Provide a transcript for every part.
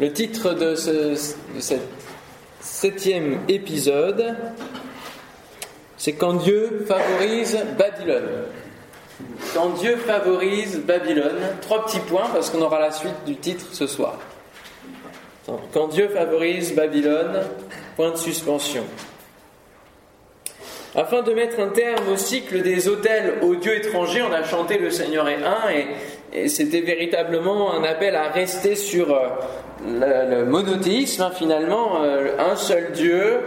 Le titre de, ce, septième épisode, c'est Quand Dieu favorise Babylone. Quand Dieu favorise Babylone, trois petits points parce qu'on aura la suite du titre ce soir. Quand Dieu favorise Babylone, point de suspension. Afin de mettre un terme au cycle des hôtels aux dieux étrangers, on a chanté Le Seigneur est un et, et c'était véritablement un appel à rester sur euh, le, monothéisme, hein, finalement, euh, un seul Dieu,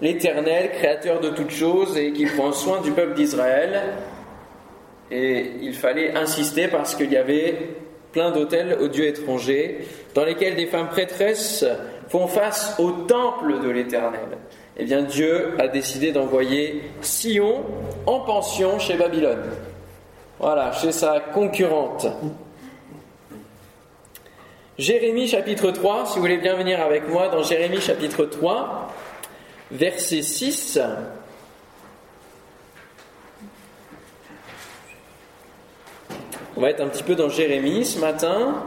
l'Éternel, créateur de toutes choses et qui prend soin du peuple d'Israël. Et il fallait insister parce qu'il y avait plein d'hôtels aux dieux étrangers dans lesquels des femmes prêtresses font face au temple de l'Éternel. Eh bien, Dieu a décidé d'envoyer Sion en pension chez Babylone. Voilà, chez sa concurrente. Jérémie chapitre 3, si vous voulez bien venir avec moi dans Jérémie chapitre 3, verset 6. On va être un petit peu dans Jérémie ce matin.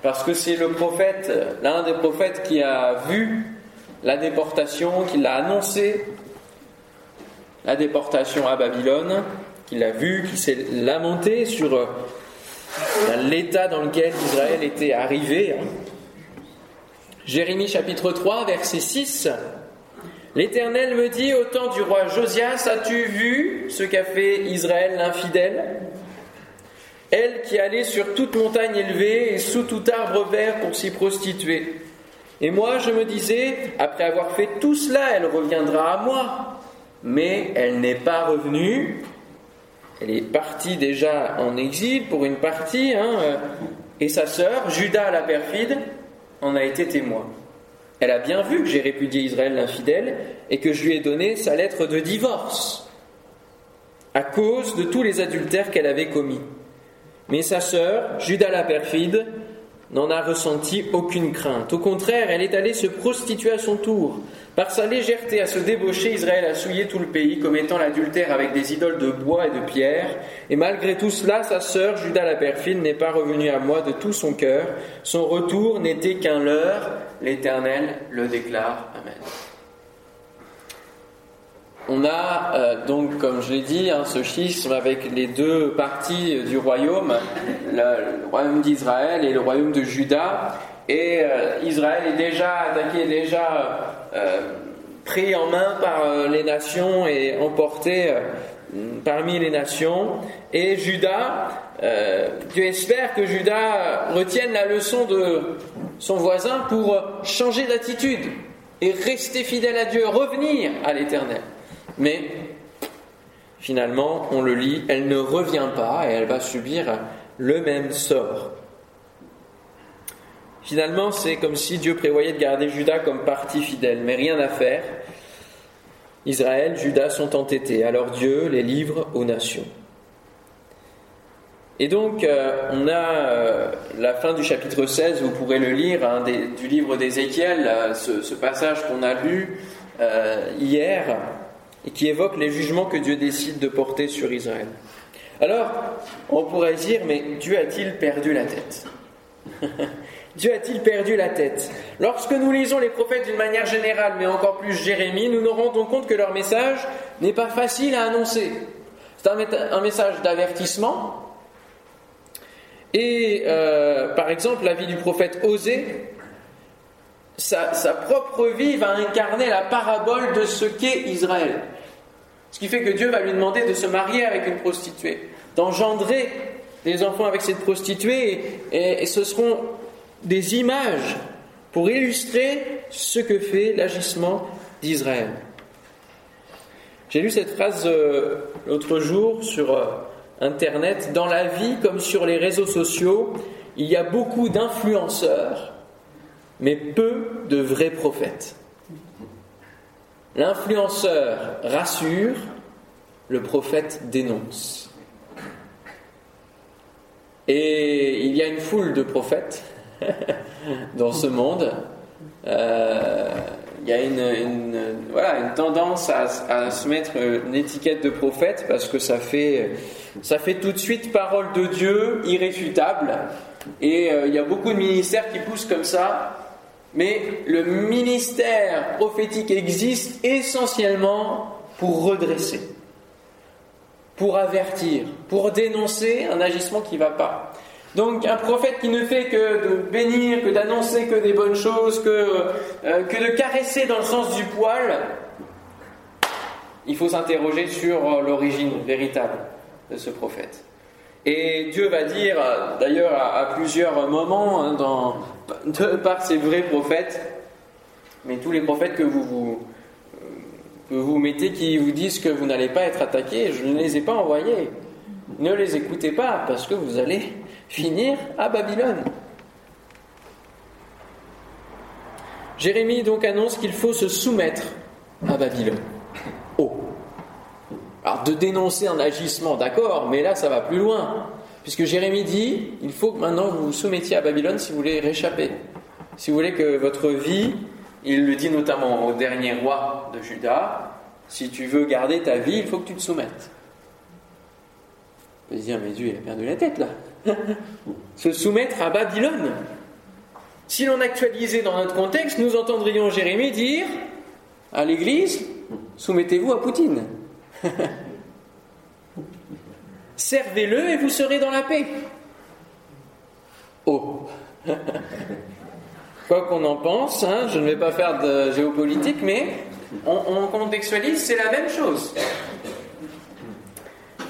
Parce que c'est le prophète, l'un des prophètes qui a vu la déportation, qui l'a annoncé, la déportation à Babylone, qui l'a vu, qui s'est lamenté sur euh, l'état dans lequel Israël était arrivé. Jérémie chapitre 3, verset 6. L'Éternel me dit, au temps du roi Josias, as-tu vu ce qu'a fait Israël l'infidèle? Elle qui allait sur toute montagne élevée et sous tout arbre vert pour s'y prostituer. Et moi, je me disais, après avoir fait tout cela, elle reviendra à moi. Mais elle n'est pas revenue. Elle est partie déjà en exil pour une partie, hein, et sa sœur, Judas la perfide, en a été témoin. Elle a bien vu que j'ai répudié Israël l'infidèle et que je lui ai donné sa lettre de divorce à cause de tous les adultères qu'elle avait commis. Mais sa sœur, Judas la perfide, n'en a ressenti aucune crainte. Au contraire, elle est allée se prostituer à son tour. Par sa légèreté à se débaucher, Israël a souillé tout le pays, commettant l'adultère avec des idoles de bois et de pierre. Et malgré tout cela, sa sœur, Judas la perfide, n'est pas revenue à moi de tout son cœur. Son retour n'était qu'un leurre. L'Éternel le déclare. Amen. On a euh, donc, comme je l'ai dit, hein, ce schisme avec les deux parties du royaume, le, royaume d'Israël et le royaume de Juda. Et euh, Israël est déjà attaqué, déjà euh, pris en main par les nations et emporté parmi les nations. Et Juda, Dieu espère que Juda retienne la leçon de son voisin pour changer d'attitude et rester fidèle à Dieu, revenir à l'Éternel. Mais finalement, on le lit, elle ne revient pas et elle va subir le même sort. Finalement, c'est comme si Dieu prévoyait de garder Judas comme partie fidèle, mais rien à faire. Israël, Judas sont entêtés, alors Dieu les livre aux nations. Et donc, euh, on a euh, la fin du chapitre 16, vous pourrez le lire, hein, du livre d'Ézéchiel, euh, ce, passage qu'on a lu hier, et qui évoque les jugements que Dieu décide de porter sur Israël. Alors, on pourrait dire, mais Dieu a-t-il perdu la tête Dieu a-t-il perdu la tête Lorsque nous lisons les prophètes d'une manière générale, mais encore plus Jérémie, nous nous rendons compte que leur message n'est pas facile à annoncer. C'est un, message d'avertissement. Et euh, par exemple, la vie du prophète Osée, sa, propre vie va incarner la parabole de ce qu'est Israël. Ce qui fait que Dieu va lui demander de se marier avec une prostituée, d'engendrer des enfants avec cette prostituée, et, ce seront des images pour illustrer ce que fait l'agissement d'Israël. J'ai lu cette phrase euh, l'autre jour sur euh, Internet. Dans la vie comme sur les réseaux sociaux, il y a beaucoup d'influenceurs, mais peu de vrais prophètes. L'influenceur rassure, le prophète dénonce. Et il y a une foule de prophètes dans ce monde. Euh, il y a une, voilà, une tendance à, se mettre une étiquette de prophète parce que ça fait, ça fait tout de suite parole de Dieu irréfutable. Et euh, il y a beaucoup de ministères qui poussent comme ça. Mais le ministère prophétique existe essentiellement pour redresser, pour avertir, pour dénoncer un agissement qui ne va pas. Donc un prophète qui ne fait que de bénir, que d'annoncer que des bonnes choses, que, euh, que de caresser dans le sens du poil, il faut s'interroger sur euh, l'origine véritable de ce prophète. Et Dieu va dire, d'ailleurs à, plusieurs moments, hein, par ses vrais prophètes, mais tous les prophètes que vous mettez qui vous disent que vous n'allez pas être attaqués, je ne les ai pas envoyés. Ne les écoutez pas parce que vous allez finir à Babylone. Jérémie donc annonce qu'il faut se soumettre à Babylone. Alors de dénoncer un agissement, d'accord, mais là ça va plus loin. Puisque Jérémie dit, il faut que maintenant vous vous soumettiez à Babylone si vous voulez réchapper. Si vous voulez que votre vie, il le dit notamment au dernier roi de Juda, si tu veux garder ta vie, il faut que tu te soumettes. On dire, mais Dieu, il a perdu la tête là. se soumettre à Babylone. Si l'on actualisait dans notre contexte, nous entendrions Jérémie dire à l'Église, soumettez-vous à Poutine. Servez-le et vous serez dans la paix. Oh Quoi qu'on en pense, hein, je ne vais pas faire de géopolitique, mais on, on contextualise, c'est la même chose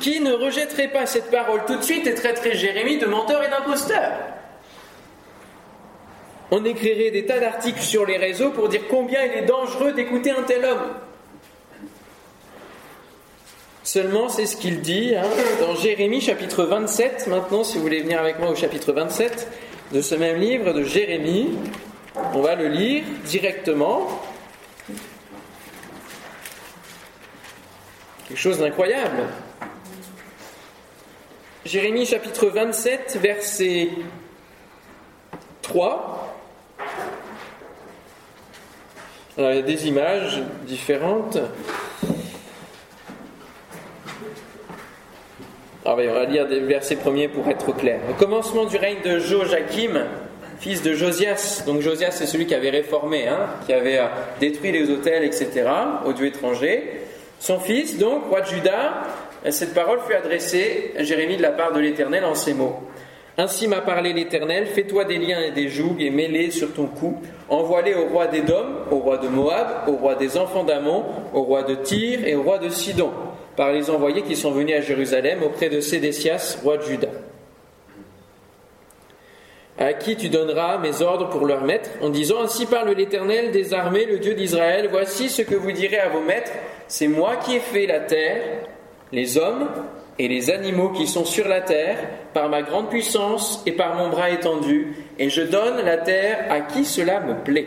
qui ne rejetterait pas cette parole tout de suite et traiterait Jérémie de menteur et d'imposteur. On écrirait des tas d'articles sur les réseaux pour dire combien il est dangereux d'écouter un tel homme. Seulement, c'est ce qu'il dit hein, dans Jérémie chapitre 27. Maintenant, si vous voulez venir avec moi au chapitre 27 de ce même livre de Jérémie, on va le lire directement. Quelque chose d'incroyable. Jérémie chapitre 27, verset 3. Alors, il y a des images différentes. Alors, on va lire des versets premiers pour être clair. Au commencement du règne de Joachim, fils de Josias, donc Josias c'est celui qui avait réformé, hein, qui avait euh, détruit les hôtels, etc., aux dieux étrangers. Son fils, donc, roi de Juda, cette parole fut adressée à Jérémie de la part de l'Éternel en ces mots. Ainsi m'a parlé l'Éternel, fais-toi des liens et des jougs et mets-les sur ton cou. Envoie-les au roi d'Édom, au roi de Moab, au roi des enfants d'Amon, au roi de Tyr et au roi de Sidon, par les envoyés qui sont venus à Jérusalem auprès de Sédécias, roi de Juda. À qui tu donneras mes ordres pour leur maître, en disant Ainsi parle l'Éternel des armées, le Dieu d'Israël, voici ce que vous direz à vos maîtres, c'est moi qui ai fait la terre, les hommes et les animaux qui sont sur la terre par ma grande puissance et par mon bras étendu, et je donne la terre à qui cela me plaît.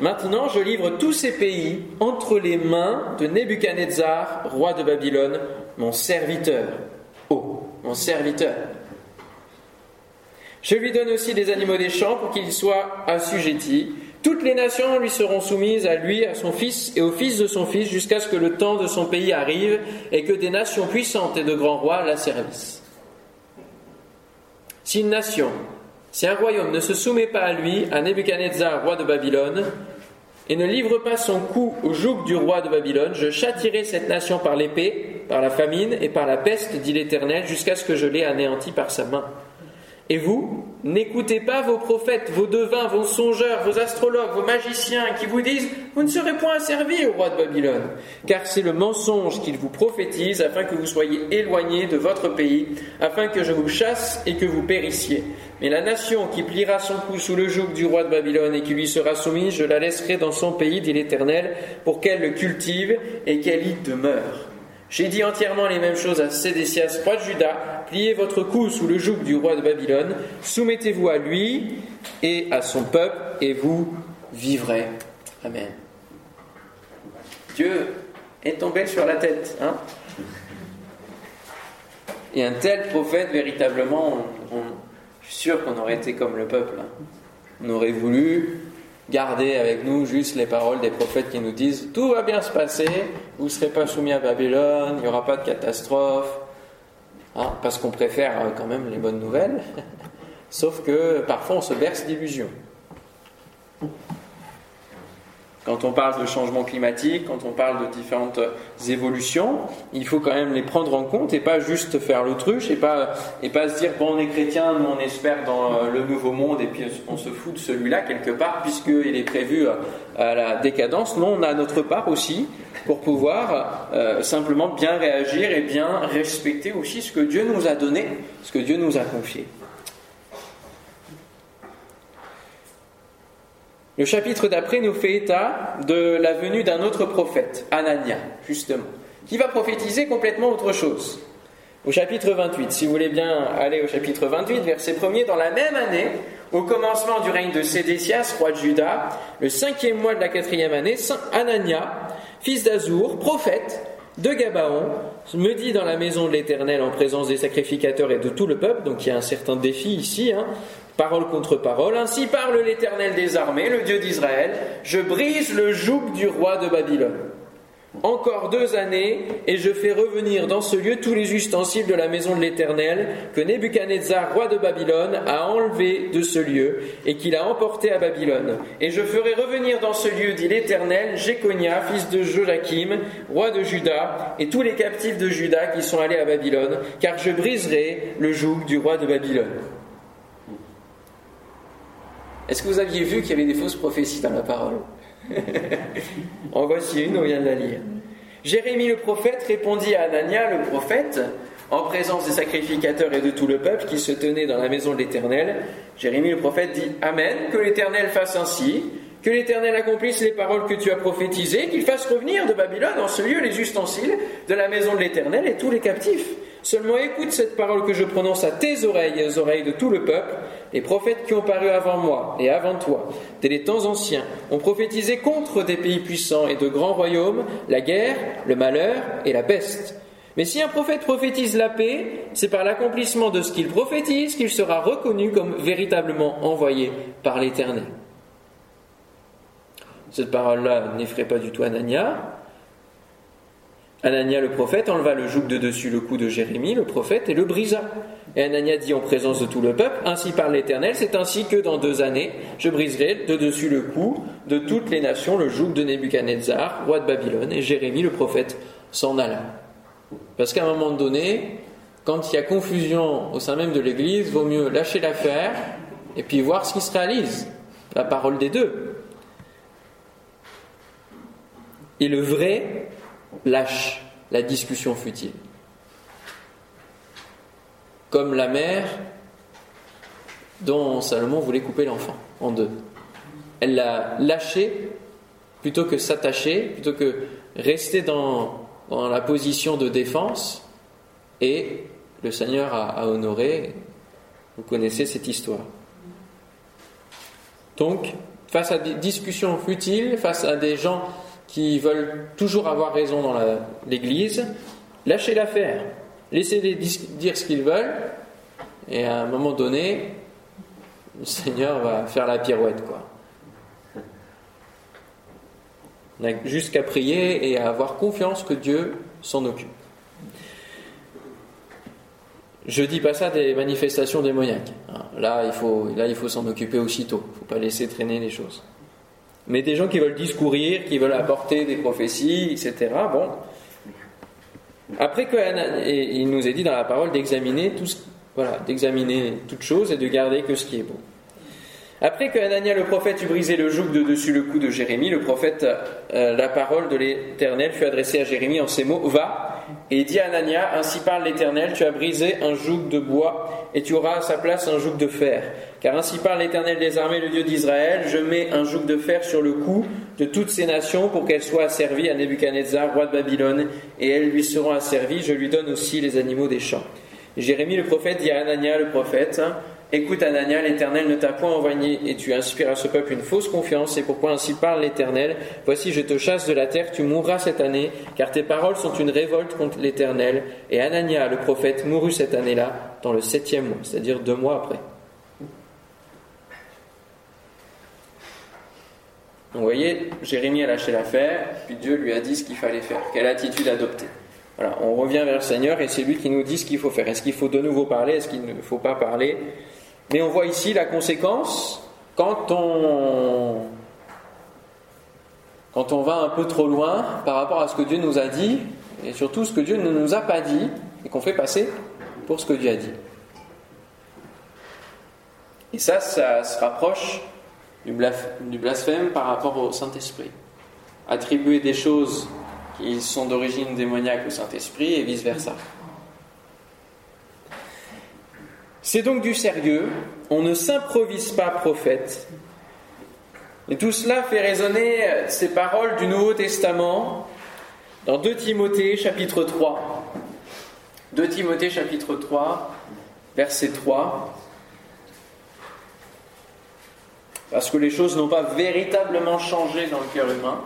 Maintenant, je livre tous ces pays entre les mains de Nebuchadnezzar, roi de Babylone, mon serviteur. Oh, mon serviteur. Je lui donne aussi des animaux des champs pour qu'ils soient assujettis, toutes les nations lui seront soumises à lui, à son fils et au fils de son fils, jusqu'à ce que le temps de son pays arrive et que des nations puissantes et de grands rois la servissent. Si une nation, si un royaume ne se soumet pas à lui, à Nebuchadnezzar, roi de Babylone, et ne livre pas son cou au joug du roi de Babylone, je châtirai cette nation par l'épée, par la famine et par la peste, dit l'Éternel, jusqu'à ce que je l'ai anéanti par sa main. Et vous, n'écoutez pas vos prophètes, vos devins, vos songeurs, vos astrologues, vos magiciens qui vous disent Vous ne serez point asservis au roi de Babylone, car c'est le mensonge qu'ils vous prophétisent afin que vous soyez éloignés de votre pays, afin que je vous chasse et que vous périssiez. Mais la nation qui pliera son cou sous le joug du roi de Babylone et qui lui sera soumise, je la laisserai dans son pays, dit l'Éternel, pour qu'elle le cultive et qu'elle y demeure. J'ai dit entièrement les mêmes choses à Sédécias, roi de Juda. Pliez votre cou sous le joug du roi de Babylone. Soumettez-vous à lui et à son peuple, et vous vivrez. Amen. Dieu est tombé sur la tête. Hein et un tel prophète, véritablement, je suis sûr qu'on aurait été comme le peuple. Hein. On aurait voulu garder avec nous juste les paroles des prophètes qui nous disent tout va bien se passer, vous ne serez pas soumis à Babylone, il n'y aura pas de catastrophe, hein, parce qu'on préfère euh, quand même les bonnes nouvelles, sauf que parfois on se berce d'illusions. Quand on parle de changement climatique, quand on parle de différentes évolutions, il faut quand même les prendre en compte et pas juste faire l'autruche et pas, se dire bon on est chrétien, on espère dans euh, le nouveau monde et puis on se fout de celui-là quelque part puisqu'il est prévu à la décadence. Non, on a notre part aussi pour pouvoir euh, simplement bien réagir et bien respecter aussi ce que Dieu nous a donné, ce que Dieu nous a confié. Le chapitre d'après nous fait état de la venue d'un autre prophète, Anania, justement, qui va prophétiser complètement autre chose. Au chapitre 28, si vous voulez bien aller au chapitre 28, verset 1er, dans la même année, au commencement du règne de Sédécias, roi de Juda, le cinquième mois de la quatrième année, Saint Anania, fils d'Azour, prophète de Gabaon, me dit dans la maison de l'Éternel en présence des sacrificateurs et de tout le peuple, donc il y a un certain défi ici, hein, Parole contre parole. Ainsi parle l'Éternel des armées, le Dieu d'Israël. Je brise le joug du roi de Babylone. Encore deux années, et je fais revenir dans ce lieu tous les ustensiles de la maison de l'Éternel que Nebuchadnezzar, roi de Babylone, a enlevé de ce lieu et qu'il a emporté à Babylone. Et je ferai revenir dans ce lieu, dit l'Éternel, Jéconia, fils de Joachim, roi de Juda, et tous les captifs de Juda qui sont allés à Babylone, car je briserai le joug du roi de Babylone. Est-ce que vous aviez vu qu'il y avait des fausses prophéties dans la parole En voici une, on vient de la lire. Jérémie le prophète répondit à Anania le prophète, en présence des sacrificateurs et de tout le peuple qui se tenait dans la maison de l'Éternel. Jérémie le prophète dit Amen, que l'Éternel fasse ainsi, que l'Éternel accomplisse les paroles que tu as prophétisées, qu'il fasse revenir de Babylone en ce lieu les ustensiles de la maison de l'Éternel et tous les captifs. Seulement écoute cette parole que je prononce à tes oreilles et aux oreilles de tout le peuple. Les prophètes qui ont paru avant moi et avant toi, dès les temps anciens, ont prophétisé contre des pays puissants et de grands royaumes la guerre, le malheur et la peste. Mais si un prophète prophétise la paix, c'est par l'accomplissement de ce qu'il prophétise qu'il sera reconnu comme véritablement envoyé par l'Éternel. Cette parole-là n'effraie pas du tout Anania. Anania le prophète enleva le joug de dessus le cou de Jérémie le prophète et le brisa. Et Anania dit en présence de tout le peuple, Ainsi parle l'Éternel, c'est ainsi que dans deux années, je briserai de dessus le cou de toutes les nations le joug de Nebuchadnezzar, roi de Babylone, et Jérémie le prophète s'en alla. Parce qu'à un moment donné, quand il y a confusion au sein même de l'Église, vaut mieux lâcher l'affaire et puis voir ce qui se réalise. La parole des deux. et le vrai lâche la discussion futile. Comme la mère dont Salomon voulait couper l'enfant en deux. Elle l'a lâché plutôt que s'attacher, plutôt que rester dans, dans, la position de défense, et le Seigneur a, a honoré. Vous connaissez cette histoire. Donc, face à des discussions futiles, face à des gens qui veulent toujours avoir raison dans l'Église, lâchez l'affaire, laissez-les dire ce qu'ils veulent, et à un moment donné, le Seigneur va faire la pirouette, quoi. On n'a juste qu'à prier et à avoir confiance que Dieu s'en occupe. Je dis pas ça des manifestations démoniaques. Là, il faut, là, il faut s'en occuper aussitôt. Il ne faut pas laisser traîner les choses. Mais des gens qui veulent discourir, qui veulent apporter des prophéties, etc. Bon. Après que il nous est dit dans la parole d'examiner tout voilà, d'examiner toute chose et de garder que ce qui est bon. Après que Anania le prophète eut brisé le joug de dessus le cou de Jérémie, le prophète, euh, la parole de l'Éternel fut adressée à Jérémie en ces mots Va et dit à Anania Ainsi parle l'Éternel, tu as brisé un joug de bois et tu auras à sa place un joug de fer. Car ainsi parle l'Éternel des armées, le Dieu d'Israël, je mets un joug de fer sur le cou de toutes ces nations pour qu'elles soient asservies à Nebuchadnezzar, roi de Babylone, et elles lui seront asservies, je lui donne aussi les animaux des champs. Jérémie le prophète dit à Anania le prophète, Écoute Anania, l'Éternel ne t'a point envoyé et tu inspires à ce peuple une fausse confiance, et pourquoi ainsi parle l'Éternel Voici, je te chasse de la terre, tu mourras cette année, car tes paroles sont une révolte contre l'Éternel. Et Anania, le prophète, mourut cette année-là, dans le septième mois, c'est-à-dire deux mois après. Donc vous voyez, Jérémie a lâché l'affaire, puis Dieu lui a dit ce qu'il fallait faire, quelle attitude adopter? On revient vers le Seigneur et c'est lui qui nous dit ce qu'il faut faire. Est-ce qu'il faut de nouveau parler? Est-ce qu'il ne faut pas parler? Mais on voit ici la conséquence quand on quand on va un peu trop loin par rapport à ce que Dieu nous a dit et surtout ce que Dieu ne nous a pas dit et qu'on fait passer pour ce que Dieu a dit. Et ça, ça se rapproche du blasphème par rapport au Saint-Esprit. Attribuer des choses qui sont d'origine démoniaque au Saint-Esprit et vice-versa. C'est donc du sérieux, on ne s'improvise pas prophète. Et tout cela fait résonner ces paroles du Nouveau Testament dans 2 Timothée chapitre 3. 2 Timothée chapitre 3, verset 3. Parce que les choses n'ont pas véritablement changé dans le cœur humain.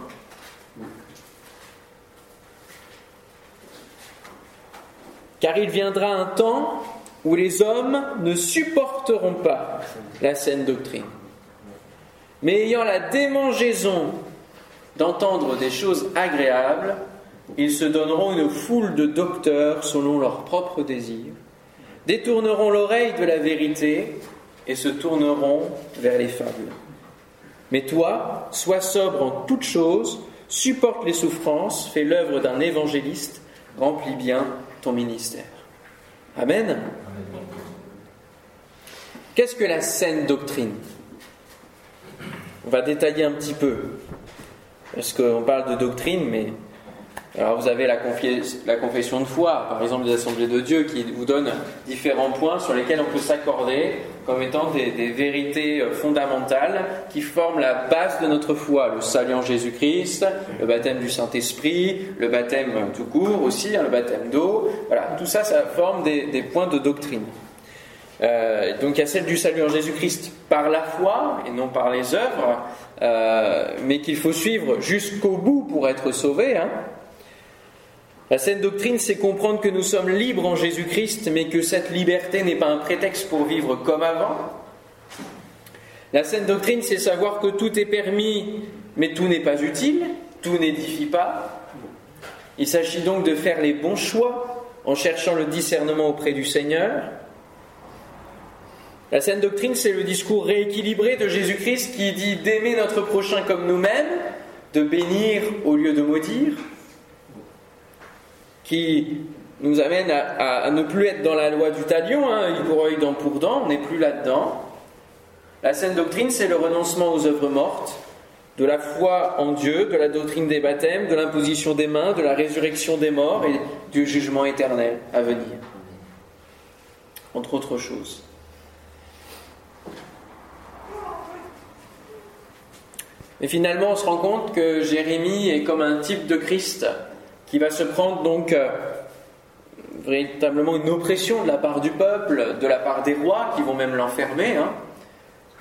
Car il viendra un temps où les hommes ne supporteront pas la saine doctrine. Mais ayant la démangeaison d'entendre des choses agréables, ils se donneront une foule de docteurs selon leurs propres désirs, détourneront l'oreille de la vérité et se tourneront vers les fables. Mais toi, sois sobre en toutes choses, supporte les souffrances, fais l'œuvre d'un évangéliste, remplis bien ton ministère. Amen. Qu'est-ce que la saine doctrine? On va détailler un petit peu, parce qu'on parle de doctrine, mais alors vous avez la, confession de foi, par exemple des assemblées de Dieu, qui vous donne différents points sur lesquels on peut s'accorder comme étant des, vérités euh, fondamentales qui forment la base de notre foi. Le salut en Jésus-Christ, le baptême du Saint-Esprit, le baptême tout court aussi, hein, le baptême d'eau. Voilà, tout ça, ça forme des, points de doctrine. Euh, donc il y a celle du salut en Jésus-Christ par la foi et non par les œuvres, euh, mais qu'il faut suivre jusqu'au bout pour être sauvé. Hein. La saine doctrine, c'est comprendre que nous sommes libres en Jésus-Christ, mais que cette liberté n'est pas un prétexte pour vivre comme avant. La saine doctrine, c'est savoir que tout est permis, mais tout n'est pas utile, tout n'édifie pas. Il s'agit donc de faire les bons choix en cherchant le discernement auprès du Seigneur. La saine doctrine, c'est le discours rééquilibré de Jésus-Christ qui dit d'aimer notre prochain comme nous-mêmes, de bénir au lieu de maudire, qui nous amène à, ne plus être dans la loi du talion, hein, pour œil, dent pour dent, on n'est plus là-dedans. La saine doctrine, c'est le renoncement aux œuvres mortes, de la foi en Dieu, de la doctrine des baptêmes, de l'imposition des mains, de la résurrection des morts et du jugement éternel à venir. Entre autres choses. Mais finalement, on se rend compte que Jérémie est comme un type de Christ qui va se prendre donc euh, véritablement une oppression de la part du peuple, de la part des rois qui vont même l'enfermer, hein,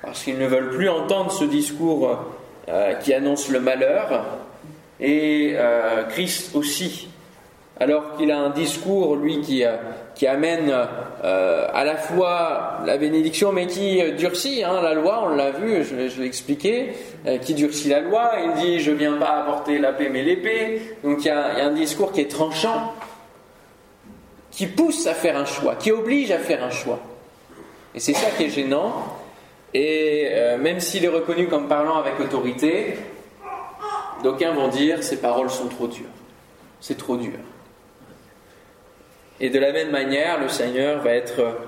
parce qu'ils ne veulent plus entendre ce discours euh, qui annonce le malheur, et euh, Christ aussi, alors qu'il a un discours, lui, qui, qui amène à la fois la bénédiction, mais qui durcit hein, la loi, on l'a vu, je, l'ai expliqué, qui durcit la loi, il dit je viens pas apporter la paix mais l'épée, donc il y, a, un discours qui est tranchant, qui pousse à faire un choix, qui oblige à faire un choix. Et c'est ça qui est gênant, et même s'il est reconnu comme parlant avec autorité, d'aucuns vont dire ces paroles sont trop dures, c'est trop dur. Et de la même manière, le Seigneur va être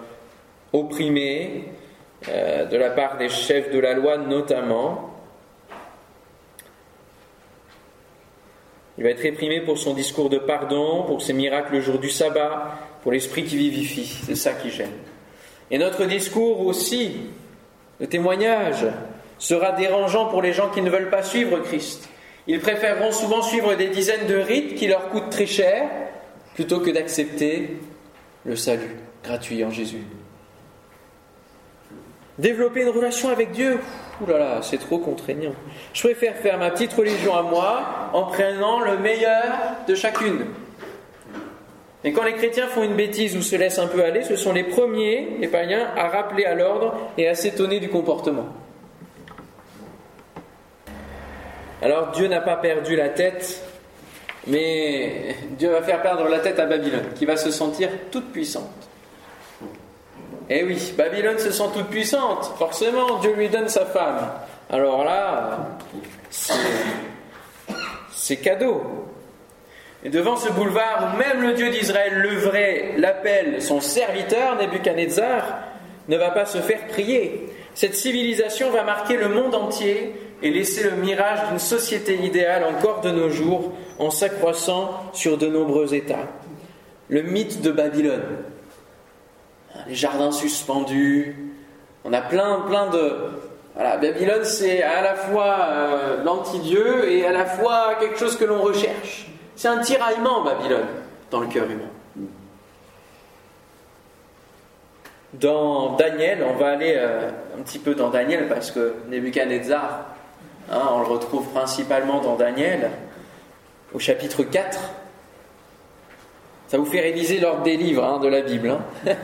opprimé euh, de la part des chefs de la loi notamment. Il va être réprimé pour son discours de pardon, pour ses miracles le jour du sabbat, pour l'esprit qui vivifie. C'est ça qui gêne. Et notre discours aussi, le témoignage, sera dérangeant pour les gens qui ne veulent pas suivre Christ. Ils préféreront souvent suivre des dizaines de rites qui leur coûtent très cher plutôt que d'accepter le salut gratuit en Jésus. Développer une relation avec Dieu, là là, c'est trop contraignant. Je préfère faire ma petite religion à moi en prenant le meilleur de chacune. Et quand les chrétiens font une bêtise ou se laissent un peu aller, ce sont les premiers, les païens, à rappeler à l'ordre et à s'étonner du comportement. Alors Dieu n'a pas perdu la tête, mais Dieu va faire perdre la tête à Babylone, qui va se sentir toute puissante. Eh oui, Babylone se sent toute puissante, forcément, Dieu lui donne sa femme. Alors là, c'est cadeau. Et devant ce boulevard où même le Dieu d'Israël, le vrai, l'appelle son serviteur, Nebuchadnezzar, ne va pas se faire prier. Cette civilisation va marquer le monde entier et laisser le mirage d'une société idéale encore de nos jours en s'accroissant sur de nombreux États. Le mythe de Babylone. Les jardins suspendus. On a plein, plein de. Voilà, Babylone, c'est à la fois euh, l'anti-dieu et à la fois quelque chose que l'on recherche. C'est un tiraillement, Babylone, dans le cœur humain. Dans Daniel, on va aller euh, un petit peu dans Daniel parce que Nebuchadnezzar, hein, on le retrouve principalement dans Daniel, au chapitre 4. Ça vous fait réviser l'ordre des livres hein, de la Bible. Hein.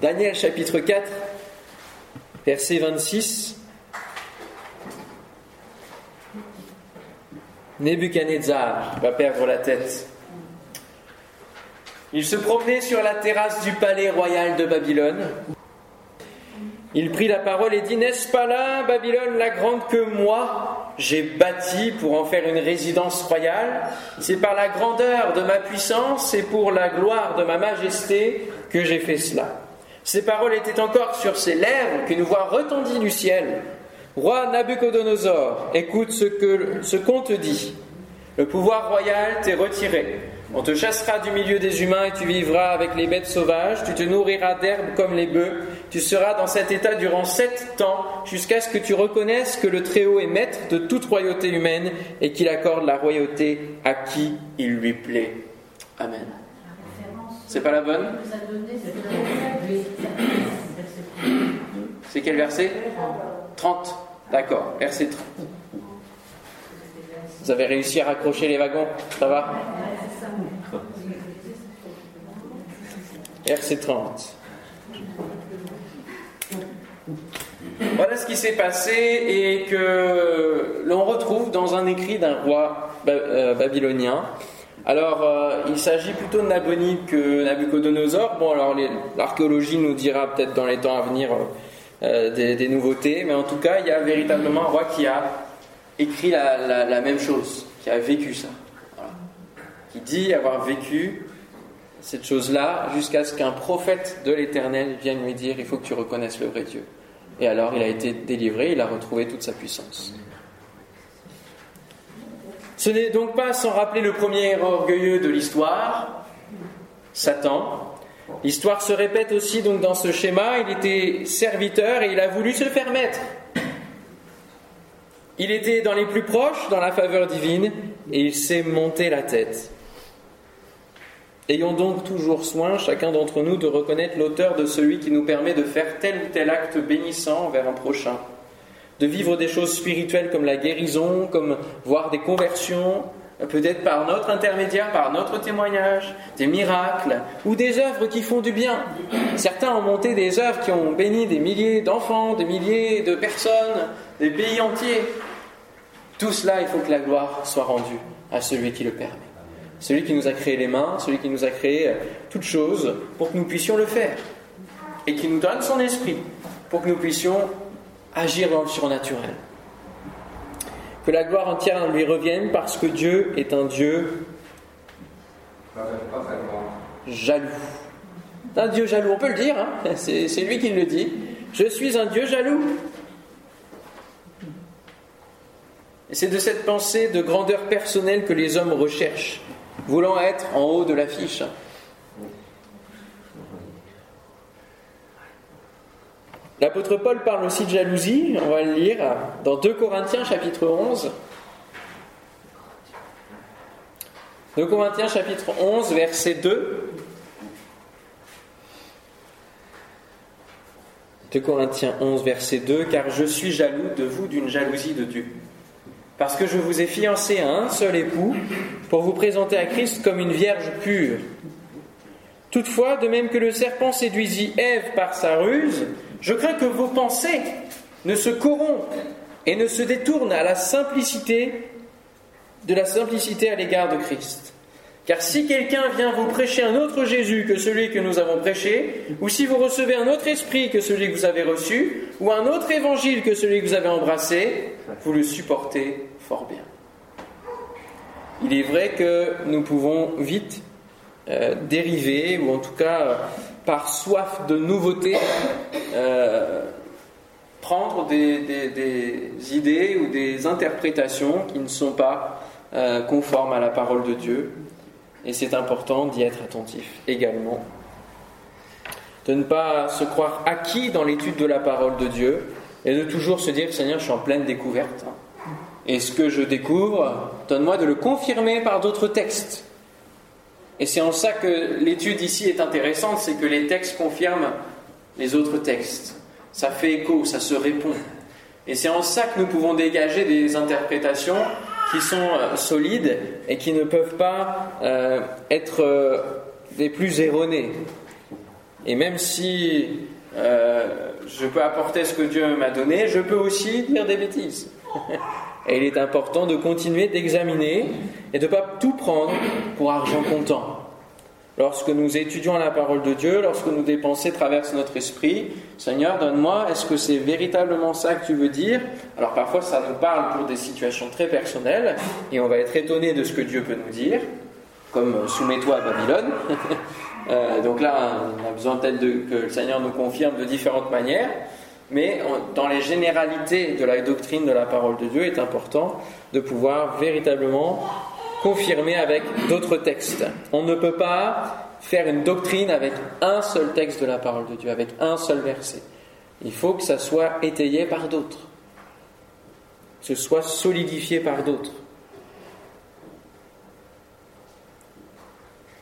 Daniel chapitre 4, verset 26. Nebuchadnezzar va perdre la tête. Il se promenait sur la terrasse du palais royal de Babylone. Il prit la parole et dit N'est-ce pas là, Babylone la grande, que moi j'ai bâti pour en faire une résidence royale? C'est par la grandeur de ma puissance et pour la gloire de ma majesté que j'ai fait cela. Ces paroles étaient encore sur ses lèvres qu'une voix retendit du ciel Roi Nabucodonosor, écoute ce que ce qu'on te dit. Le pouvoir royal t'est retiré. On te chassera du milieu des humains et tu vivras avec les bêtes sauvages. Tu te nourriras d'herbes comme les bœufs. Tu seras dans cet état durant sept ans jusqu'à ce que tu reconnaisses que le Très-Haut est maître de toute royauté humaine et qu'il accorde la royauté à qui il lui plaît. Amen. C'est pas la bonne? C'est quel verset? 30. D'accord, verset 30. Vous avez réussi à raccrocher les wagons? Ça va? Verset 30. Voilà ce qui s'est passé et que l'on retrouve dans un écrit d'un roi euh, babylonien. Alors, euh, il s'agit plutôt de Nabonide que Nabucodonosor. Bon, alors l'archéologie nous dira peut-être dans les temps à venir euh, des, nouveautés, mais en tout cas, il y a véritablement un roi qui a écrit la, même chose, qui a vécu ça, qui dit avoir vécu cette chose-là jusqu'à ce qu'un prophète de l'Éternel vienne lui dire il faut que tu reconnaisses le vrai Dieu. Et alors il a été délivré, il a retrouvé toute sa puissance. Ce n'est donc pas sans rappeler le premier orgueilleux de l'histoire, Satan, L'histoire se répète aussi donc dans ce schéma. Il était serviteur et il a voulu se faire maître. Il était dans les plus proches, dans la faveur divine, et il s'est monté la tête. Ayons donc toujours soin, chacun d'entre nous, de reconnaître l'auteur de celui qui nous permet de faire tel ou tel acte bénissant envers un prochain, de vivre des choses spirituelles comme la guérison, comme voir des conversions, peut-être par notre intermédiaire, par notre témoignage, des miracles ou des œuvres qui font du bien. Certains ont monté des œuvres qui ont béni des milliers d'enfants, des milliers de personnes, des pays entiers. Tout cela, il faut que la gloire soit rendue à celui qui le permet. Celui qui nous a créé les mains, celui qui nous a créé toutes choses pour que nous puissions le faire. Et qui nous donne son esprit pour que nous puissions agir dans le surnaturel. Que la gloire entière lui revienne parce que Dieu est un Dieu jaloux. Un Dieu jaloux, on peut le dire, hein. c'est lui qui le dit. Je suis un Dieu jaloux. Et c'est de cette pensée de grandeur personnelle que les hommes recherchent, voulant être en haut de l'affiche. L'apôtre Paul parle aussi de jalousie, on va le lire dans 2 Corinthiens chapitre 11. 2 Corinthiens chapitre 11 verset 2. 2 Corinthiens 11 verset 2, car je suis jaloux de vous d'une jalousie de Dieu. Parce que je vous ai fiancé à un seul époux pour vous présenter à Christ comme une vierge pure. Toutefois, de même que le serpent séduisit Ève par sa ruse, je crains que vos pensées ne se corrompent et ne se détourne à la simplicité de la simplicité à l'égard de Christ. Car si quelqu'un vient vous prêcher un autre Jésus que celui que nous avons prêché, ou si vous recevez un autre esprit que celui que vous avez reçu, ou un autre évangile que celui que vous avez embrassé, vous le supportez fort bien. Il est vrai que nous pouvons vite euh, dériver, ou en tout cas par soif de nouveauté, euh, prendre des, idées ou des interprétations qui ne sont pas euh, conformes à la parole de Dieu. Et c'est important d'y être attentif également. De ne pas se croire acquis dans l'étude de la parole de Dieu et de toujours se dire Seigneur, je suis en pleine découverte. Et ce que je découvre, donne-moi de le confirmer par d'autres textes. Et c'est en ça que l'étude ici est intéressante, c'est que les textes confirment les autres textes. Ça fait écho, ça se répond. Et c'est en ça que nous pouvons dégager des interprétations qui sont euh, solides et qui ne peuvent pas euh, être euh, des plus erronées. Et même si je peux apporter ce que Dieu m'a donné, je peux aussi dire des bêtises. Et il est important de continuer d'examiner et de ne pas tout prendre pour argent comptant. Lorsque nous étudions la parole de Dieu, lorsque des pensées traversent notre esprit, Seigneur, donne-moi, est-ce que c'est véritablement ça que tu veux dire? Alors parfois ça nous parle pour des situations très personnelles et on va être étonné de ce que Dieu peut nous dire, comme euh, soumets-toi à Babylone. Euh, donc là, on a besoin peut-être que le Seigneur nous confirme de différentes manières mais dans les généralités de la doctrine de la parole de Dieu, il est important de pouvoir véritablement confirmer avec d'autres textes. On ne peut pas faire une doctrine avec un seul texte de la parole de Dieu, avec un seul verset. Il faut que ça soit étayé par d'autres, que ce soit solidifié par d'autres.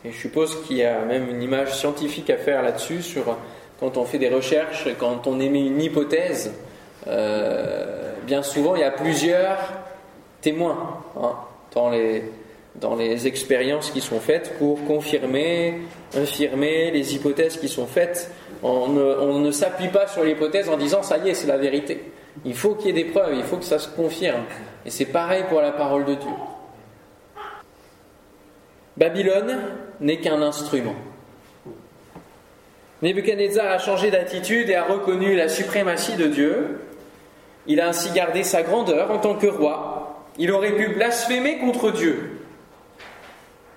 Et je suppose qu'il y a même une image scientifique à faire là-dessus sur quand on fait des recherches, quand on émet une hypothèse, euh, bien souvent il y a plusieurs témoins hein, dans, les, dans les expériences qui sont faites pour confirmer, infirmer les hypothèses qui sont faites. On ne, s'appuie pas sur l'hypothèse en disant ça y est, c'est la vérité. Il faut qu'il y ait des preuves, il faut que ça se confirme. Et c'est pareil pour la parole de Dieu. Babylone n'est qu'un instrument. Nebuchadnezzar a changé d'attitude et a reconnu la suprématie de Dieu. Il a ainsi gardé sa grandeur en tant que roi. Il aurait pu blasphémer contre Dieu.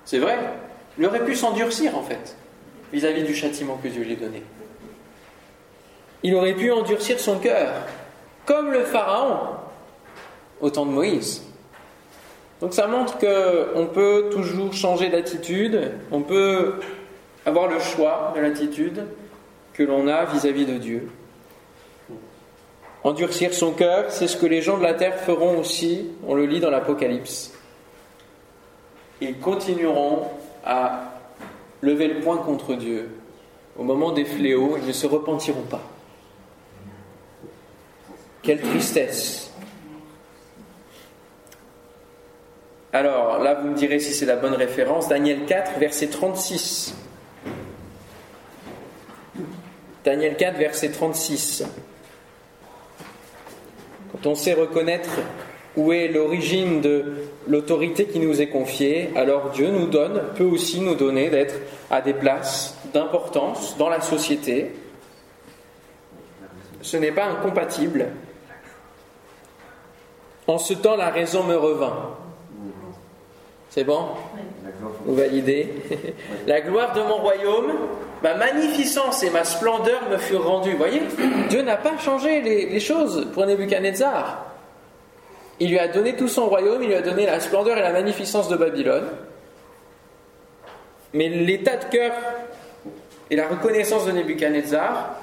C'est vrai, il aurait pu s'endurcir en fait vis-à-vis du châtiment que Dieu lui donné. Il aurait pu endurcir son cœur, comme le Pharaon au temps de Moïse. Donc ça montre qu'on peut toujours changer d'attitude, on peut avoir le choix de l'attitude que l'on a vis-à-vis de Dieu. Endurcir son cœur, c'est ce que les gens de la terre feront aussi, on le lit dans l'Apocalypse. Ils continueront à lever le poing contre Dieu. Au moment des fléaux, ils ne se repentiront pas. Quelle tristesse. Alors là, vous me direz si c'est la bonne référence. Daniel 4, verset 36. Daniel 4, verset 36. Quand on sait reconnaître où est l'origine de l'autorité qui nous est confiée, alors Dieu nous donne, peut aussi nous donner d'être à des places d'importance dans la société. Ce n'est pas incompatible. En ce temps, la raison me revint. C'est bon? Vous validez? La gloire de mon royaume ma magnificence et ma splendeur me furent rendues. Vous voyez, Dieu n'a pas changé les, choses pour Nebuchadnezzar. Il lui a donné tout son royaume, il lui a donné la splendeur et la magnificence de Babylone. Mais l'état de cœur et la reconnaissance de Nebuchadnezzar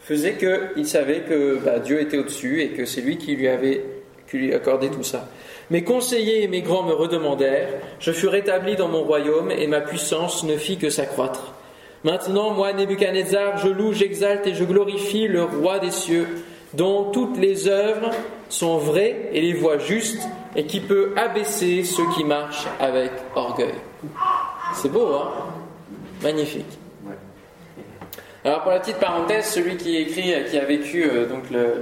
faisaient qu'il savait que bah, Dieu était au-dessus et que c'est lui qui lui avait qui lui accordé tout ça. Mes conseillers et mes grands me redemandèrent, je fus rétabli dans mon royaume et ma puissance ne fit que s'accroître. Maintenant, moi, Nebuchadnezzar, je loue, j'exalte et je glorifie le roi des cieux, dont toutes les œuvres sont vraies et les voies justes, et qui peut abaisser ceux qui marchent avec orgueil. C'est beau, hein? Magnifique. Alors pour la petite parenthèse, celui qui écrit, qui a vécu euh, donc le,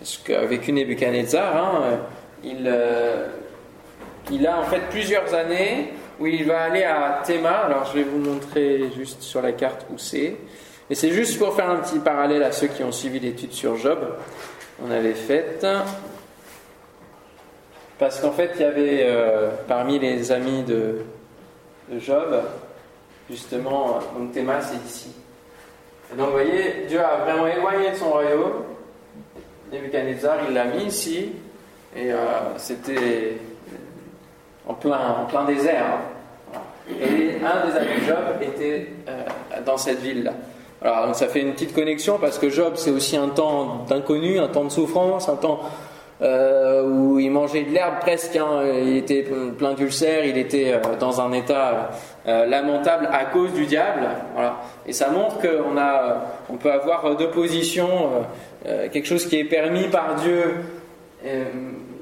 ce qu'a vécu Nebuchadnezzar. Hein, il, il a en fait plusieurs années où il va aller à Théma. Alors je vais vous montrer juste sur la carte où c'est. Et c'est juste pour faire un petit parallèle à ceux qui ont suivi l'étude sur Job. On avait fait. Parce qu'en fait, il y avait euh, parmi les amis de, Job, justement, donc Théma, c'est ici. Et donc, vous voyez, Dieu a vraiment éloigné de son royaume. Nebuchadnezzar, il l'a mis ici. Et euh, c'était en plein, en plein désert. Hein. Et un des amis de Job était euh, dans cette ville-là. Alors, ça fait une petite connexion parce que Job, c'est aussi un temps d'inconnu, un temps de souffrance, un temps euh, où il mangeait de l'herbe presque, hein. il était plein d'ulcères, il était euh, dans un état lamentable à cause du diable. Voilà. Et ça montre qu'on on peut avoir deux positions, quelque chose qui est permis par Dieu,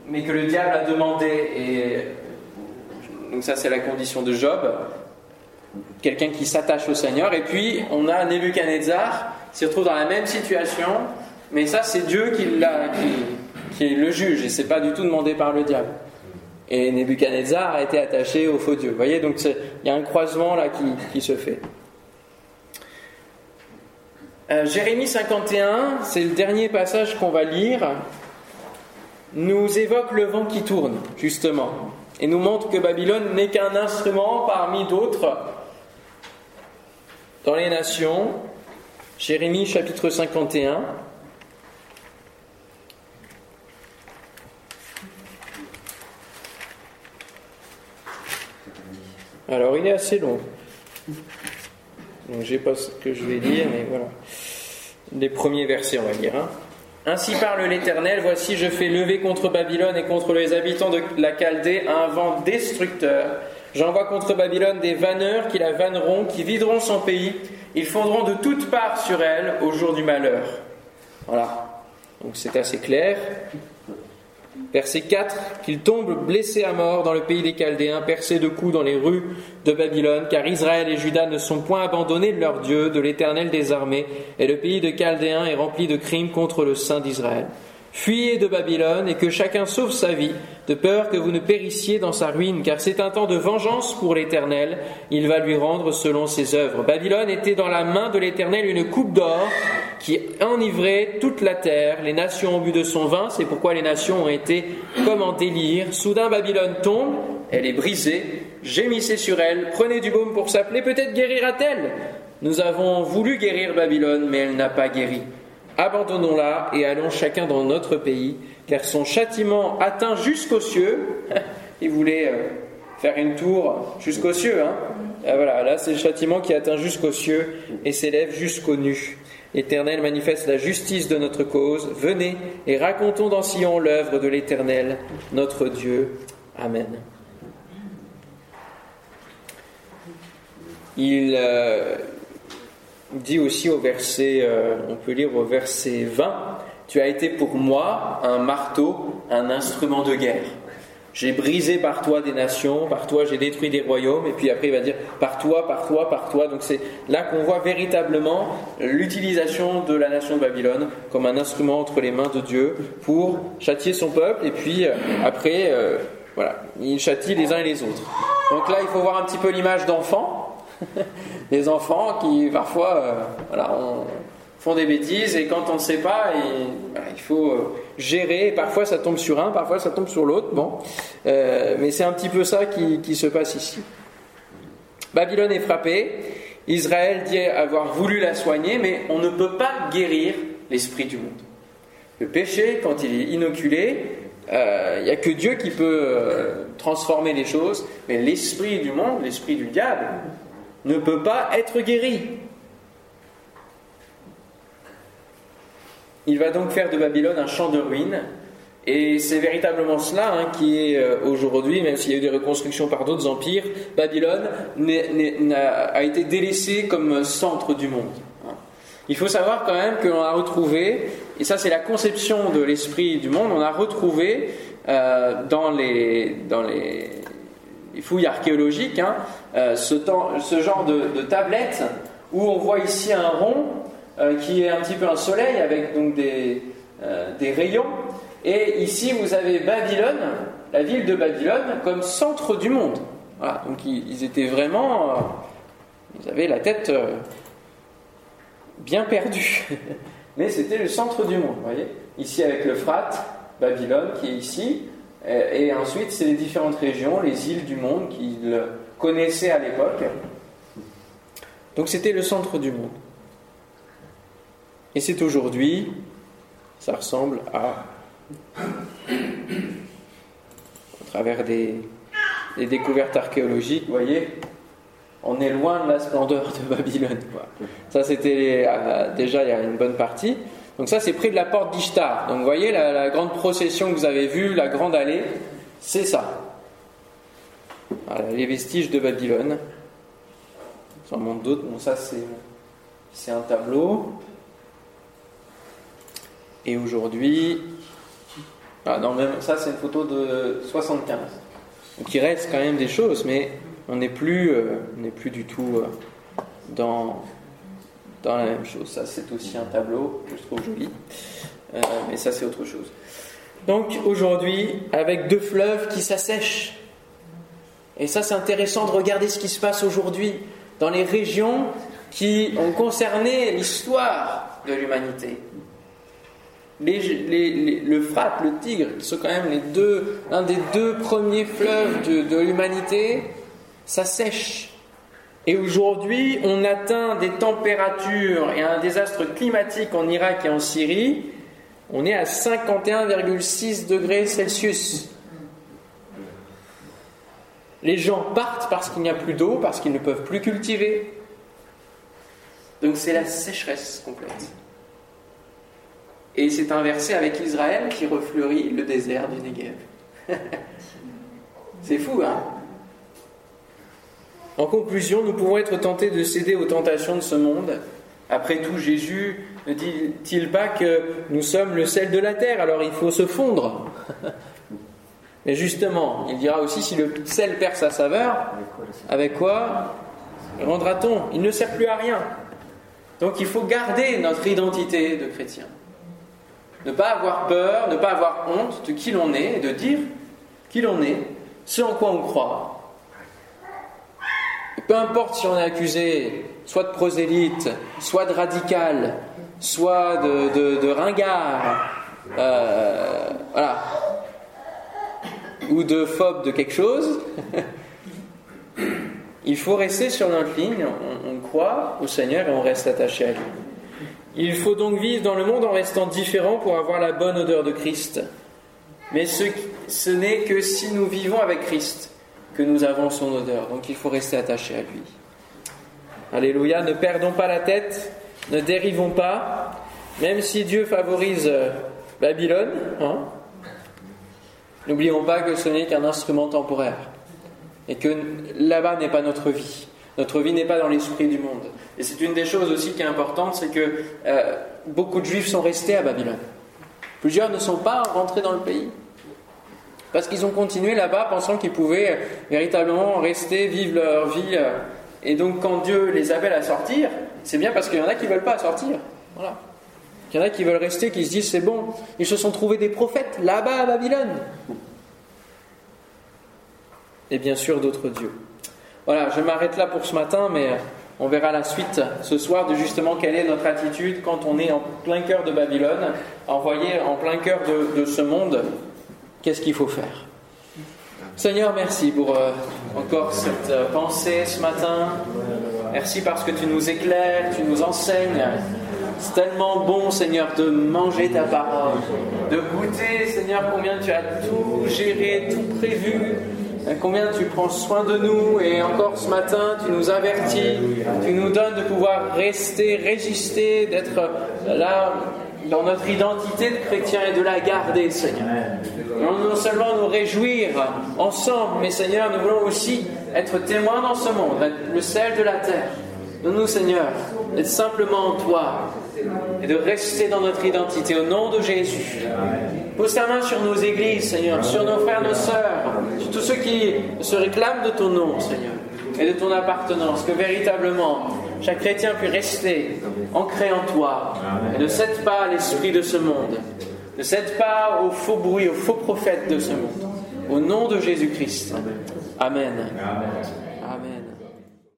mais que le diable a demandé. Et donc ça, c'est la condition de Job. Quelqu'un qui s'attache au Seigneur. Et puis, on a Nebuchadnezzar, qui se retrouve dans la même situation. Mais ça, c'est Dieu qui, est le juge. Et c'est pas du tout demandé par le diable. Et Nebuchadnezzar a été attaché au faux Dieu. Vous voyez, donc il y a un croisement là qui, se fait. Euh, Jérémie 51, c'est le dernier passage qu'on va lire, nous évoque le vent qui tourne, justement et nous montre que Babylone n'est qu'un instrument parmi d'autres dans les nations. Jérémie chapitre 51. Alors il est assez long. Donc j'ai pas ce que je vais lire, mais voilà. Les premiers versets, on va lire. Hein. Ainsi parle l'Éternel, voici je fais lever contre Babylone et contre les habitants de la Chaldée un vent destructeur. J'envoie contre Babylone des vanneurs qui la vanneront, qui videront son pays. Ils fondront de toutes parts sur elle au jour du malheur. Voilà. Donc c'est assez clair. Verset 4, qu'il tombe blessé à mort dans le pays des Chaldéens, percé de coups dans les rues de Babylone, car Israël et Juda ne sont point abandonnés de leur Dieu, de l'Éternel des armées, et le pays de Chaldéens est rempli de crimes contre le Saint d'Israël. Fuyez de Babylone et que chacun sauve sa vie, de peur que vous ne périssiez dans sa ruine, car c'est un temps de vengeance pour l'Éternel, il va lui rendre selon ses œuvres. Babylone était dans la main de l'Éternel une coupe d'or qui enivrait toute la terre. Les nations ont bu de son vin, c'est pourquoi les nations ont été comme en délire. Soudain Babylone tombe, elle est brisée, gémissez sur elle, prenez du baume pour s'appeler, peut-être guérira-t-elle. Nous avons voulu guérir Babylone, mais elle n'a pas guéri. Abandonnons-la et allons chacun dans notre pays, car son châtiment atteint jusqu'aux cieux. Il voulait euh, faire une tour jusqu'aux cieux. Hein. Ah, voilà, là c'est le châtiment qui atteint jusqu'aux cieux et s'élève jusqu'aux nues. L'Éternel manifeste la justice de notre cause. Venez et racontons dans Sion l'œuvre de l'Éternel, notre Dieu. Amen. Il, euh, dit aussi au verset, euh, on peut lire au verset 20, Tu as été pour moi un marteau, un instrument de guerre. J'ai brisé par toi des nations, par toi j'ai détruit des royaumes, et puis après il va dire par toi, par toi, par toi. Donc c'est là qu'on voit véritablement l'utilisation de la nation de Babylone comme un instrument entre les mains de Dieu pour châtier son peuple, et puis euh, après, euh, voilà, il châtie les uns et les autres. Donc là il faut voir un petit peu l'image d'enfant des enfants qui parfois euh, voilà, font des bêtises et quand on ne sait pas, il, faut euh, gérer. Parfois ça tombe sur un, parfois ça tombe sur l'autre. Bon, euh, mais c'est un petit peu ça qui, qui se passe ici. Babylone est frappée. Israël dit avoir voulu la soigner, mais on ne peut pas guérir l'esprit du monde. Le péché, quand il est inoculé, il n'y a que Dieu qui peut transformer les choses, mais l'esprit du monde, l'esprit du diable, ne peut pas être guéri. Il va donc faire de Babylone un champ de ruines. Et c'est véritablement cela hein, qui est euh, aujourd'hui, même s'il y a eu des reconstructions par d'autres empires, Babylone a été délaissée comme centre du monde. Il faut savoir quand même que l'on a retrouvé, et ça c'est la conception de l'esprit du monde, on a retrouvé euh, dans, les, dans les, fouilles archéologiques hein, euh, ce, genre de, tablette où on voit ici un rond euh, qui est un petit peu un soleil avec donc des, euh, des rayons. Et ici, vous avez Babylone, la ville de Babylone, comme centre du monde. Donc ils, étaient vraiment. Ils avaient la tête bien perdue. Mais c'était le centre du monde, vous voyez. Ici, avec l'Euphrate, Babylone qui est ici. Et, ensuite, c'est les différentes régions, les îles du monde qu'ils connaissaient à l'époque. Donc c'était le centre du monde. Et c'est aujourd'hui, ça ressemble à, à travers des, découvertes archéologiques, vous voyez, on est loin de la splendeur de Babylone. Ça c'était euh, déjà il y a une bonne partie. Donc ça c'est près de la porte d'Ishtar. Donc vous voyez la, grande procession que vous avez vue, la grande allée, c'est ça. les vestiges de Babylone. J'en montre d'autres. Bon ça c'est un tableau. Et aujourd'hui, ah, même, ça c'est une photo de 75. Donc il reste quand même des choses, mais on n'est plus, euh, plus du tout euh, dans, dans la même chose. Ça c'est aussi un tableau que je trouve joli, euh, mais ça c'est autre chose. Donc aujourd'hui, avec deux fleuves qui s'assèchent. Et ça c'est intéressant de regarder ce qui se passe aujourd'hui dans les régions qui ont concerné l'histoire de l'humanité le Frat, le Tigre, qui sont quand même les deux, l'un des deux premiers fleuves de, l'humanité, ça sèche. Et aujourd'hui, on atteint des températures et un désastre climatique en Irak et en Syrie. On est à 51,6 degrés Celsius. Les gens partent parce qu'il n'y a plus d'eau, parce qu'ils ne peuvent plus cultiver. Donc c'est la sécheresse complète. Et c'est inversé avec Israël qui refleurit le désert du Negev. c'est fou, hein? En conclusion, nous pouvons être tentés de céder aux tentations de ce monde. Après tout, Jésus ne dit-il pas que nous sommes le sel de la terre, alors il faut se fondre? Mais justement, il dira aussi si le sel perd sa saveur, avec quoi rendra-t-on? Il ne sert plus à rien. Donc il faut garder notre identité de chrétien ne pas avoir peur, ne pas avoir honte de qui l'on est, et de dire qui l'on est, ce en quoi on croit. Peu importe si on est accusé soit de prosélyte, soit de radical, soit de, ringard, euh, voilà, ou de phobe de quelque chose, il faut rester sur notre ligne, on croit au Seigneur et on reste attaché à lui. Il faut donc vivre dans le monde en restant différent pour avoir la bonne odeur de Christ. Mais ce, ce n'est que si nous vivons avec Christ que nous avons son odeur. Donc il faut rester attaché à lui. Alléluia, ne perdons pas la tête, ne dérivons pas, même si Dieu favorise euh, Babylone. Hein, N'oublions pas que ce n'est qu'un instrument temporaire et que là-bas n'est pas notre vie. Notre vie n'est pas dans l'esprit du monde. Et c'est une des choses aussi qui est importante, c'est que euh, beaucoup de juifs sont restés à Babylone. Plusieurs ne sont pas rentrés dans le pays. Parce qu'ils ont continué là-bas pensant qu'ils pouvaient euh, véritablement rester, vivre leur vie. Euh. et donc quand Dieu les appelle à sortir, c'est bien parce qu'il y en a qui ne veulent pas sortir. Voilà. Il y en a qui veulent rester, qui se disent c'est bon. Ils se sont trouvés des prophètes là-bas à Babylone. Et bien sûr d'autres dieux. Voilà, je m'arrête là pour ce matin, mais on verra la suite ce soir de justement quelle est notre attitude quand on est en plein cœur de Babylone, envoyé en plein cœur de, ce monde. Qu'est-ce qu'il faut faire? Seigneur, merci pour euh, encore cette euh, pensée ce matin. Merci parce que tu nous éclaires, tu nous enseignes. C'est tellement bon, Seigneur, de manger ta parole, de goûter, Seigneur, combien tu as tout géré, tout prévu, combien tu prends soin de nous et encore ce matin tu nous avertis, tu nous donnes de pouvoir rester, résister, d'être là dans notre identité de chrétien et de la garder, Seigneur. Non, non seulement nous réjouir ensemble, mais Seigneur, nous voulons aussi être témoins dans ce monde, le sel de la terre. Nous, nous, Seigneur, être simplement en toi et de rester dans notre identité au nom de Jésus. Pose ta main sur nos églises, Seigneur, sur nos frères, nos sœurs, sur tous ceux qui se réclament de ton nom, Seigneur, et de ton appartenance, que véritablement chaque chrétien puisse rester ancré en toi et ne cède pas à l'esprit de ce monde, Ne cède pas aux faux bruits, aux faux prophètes de ce monde. Au nom de Jésus-Christ. Amen. Amen.